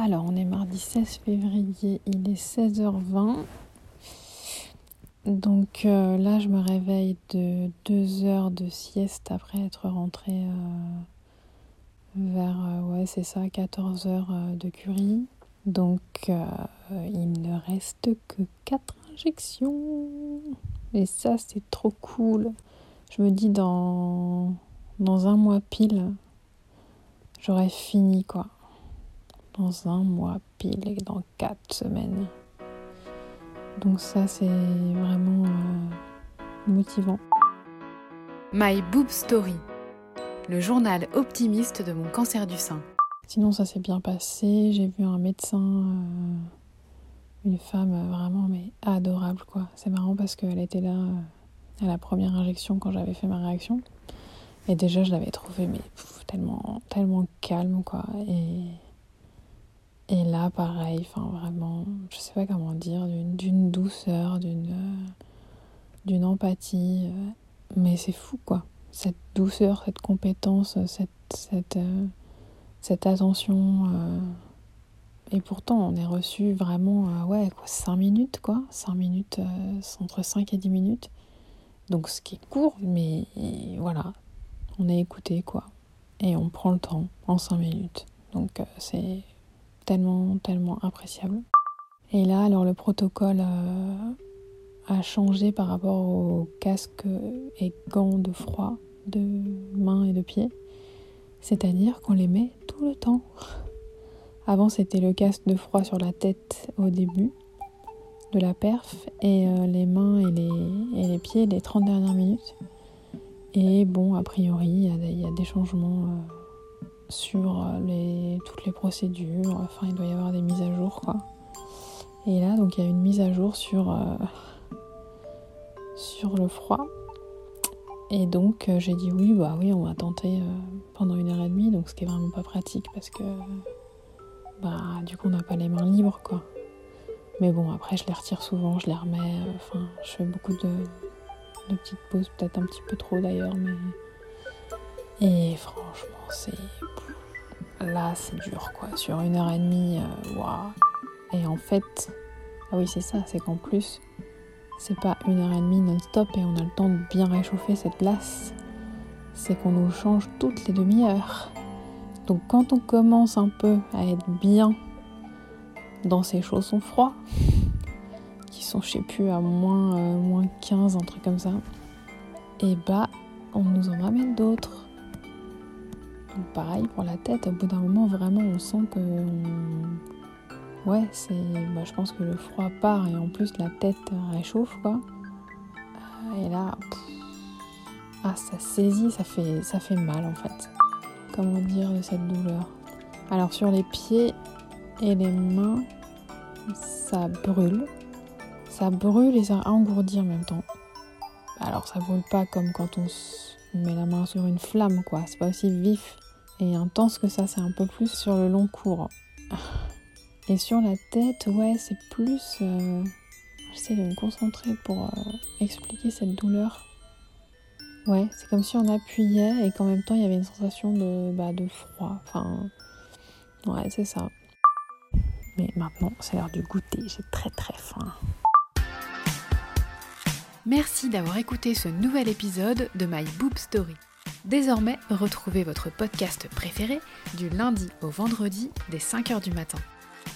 Alors, on est mardi 16 février, il est 16h20. Donc euh, là, je me réveille de 2 heures de sieste après être rentrée euh, vers, euh, ouais, c'est ça, 14 heures de curie. Donc, il ne reste que 4 injections. Et ça, c'est trop cool. Je me dis, dans, dans un mois pile, j'aurais fini, quoi dans un mois pile et dans quatre semaines. Donc ça c'est vraiment euh, motivant. My Boob Story, le journal optimiste de mon cancer du sein. Sinon ça s'est bien passé, j'ai vu un médecin, euh, une femme vraiment mais adorable quoi. C'est marrant parce qu'elle était là euh, à la première injection quand j'avais fait ma réaction. Et déjà je l'avais trouvé mais tellement, tellement calme quoi. Et et là, pareil, enfin vraiment, je sais pas comment dire, d'une douceur, d'une d'une empathie. Euh, mais c'est fou, quoi. Cette douceur, cette compétence, cette, cette, euh, cette attention. Euh, et pourtant, on est reçu vraiment, ouais, quoi, 5 minutes, quoi. 5 minutes, entre 5 et 10 minutes. Donc, ce qui est court, mais voilà, on est écouté, quoi. Et on prend le temps en 5 minutes. Donc, c'est tellement, appréciable. Et là, alors le protocole euh, a changé par rapport aux casques et gants de froid de mains et de pieds. C'est-à-dire qu'on les met tout le temps. Avant, c'était le casque de froid sur la tête au début de la perf et euh, les mains et les, et pieds les 30 dernières minutes. Et bon, a priori, il y, a des changements. Euh, sur euh, les, toutes les procédures. Enfin, il doit y avoir des mises à jour, quoi. Et là, donc, il y a une mise à jour sur, euh, sur le froid. Et donc, euh, j'ai dit oui, bah oui, on va tenter pendant une heure et demie. Donc, ce qui est vraiment pas pratique parce que, bah, du coup, on n'a pas les mains libres, quoi. Mais bon, après, je les retire souvent, je les remets. Enfin, je fais beaucoup de, de petites pauses, peut-être un petit peu trop d'ailleurs, mais. Et franchement, c'est. Là, c'est dur, quoi. Sur une heure et demie, euh, waouh. Et en fait, ah oui, c'est ça, c'est qu'en plus, c'est pas une heure et demie non-stop et on a le temps de bien réchauffer cette place. C'est qu'on nous change toutes les demi-heures. Donc quand on commence un peu à être bien dans ces chaussons froids, qui sont, je sais plus, à moins, euh, moins 15, un truc comme ça, et bah, on nous en ramène d'autres pareil pour la tête, au bout d'un moment vraiment on sent que ouais c'est bah, je pense que le froid part et en plus la tête réchauffe quoi. Euh, et là ah ça saisit, ça fait ça fait mal en fait. Comment dire cette douleur? Alors sur les pieds et les mains ça brûle. Ça brûle et ça engourdit en même temps. Alors ça brûle pas comme quand on met la main sur une flamme quoi, c'est pas aussi vif et intense que ça, c'est un peu plus sur le long cours. Et sur la tête, ouais, c'est plus... Euh, j'essaie de me concentrer pour euh, expliquer cette douleur. Ouais, c'est comme si on appuyait et qu'en même temps il y avait une sensation de, bah, de froid. Enfin, ouais, c'est ça. Mais maintenant, c'est l'heure du goûter. J'ai très très faim. Merci d'avoir écouté ce nouvel épisode de My Boob Story. Désormais, retrouvez votre podcast préféré du lundi au vendredi dès 5h du matin.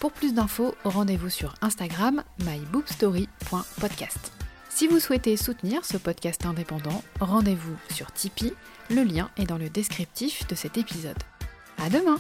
Pour plus d'infos, rendez-vous sur Instagram myboobstory.podcast. Si vous souhaitez soutenir ce podcast indépendant, rendez-vous sur Tipeee, le lien est dans le descriptif de cet épisode. À demain!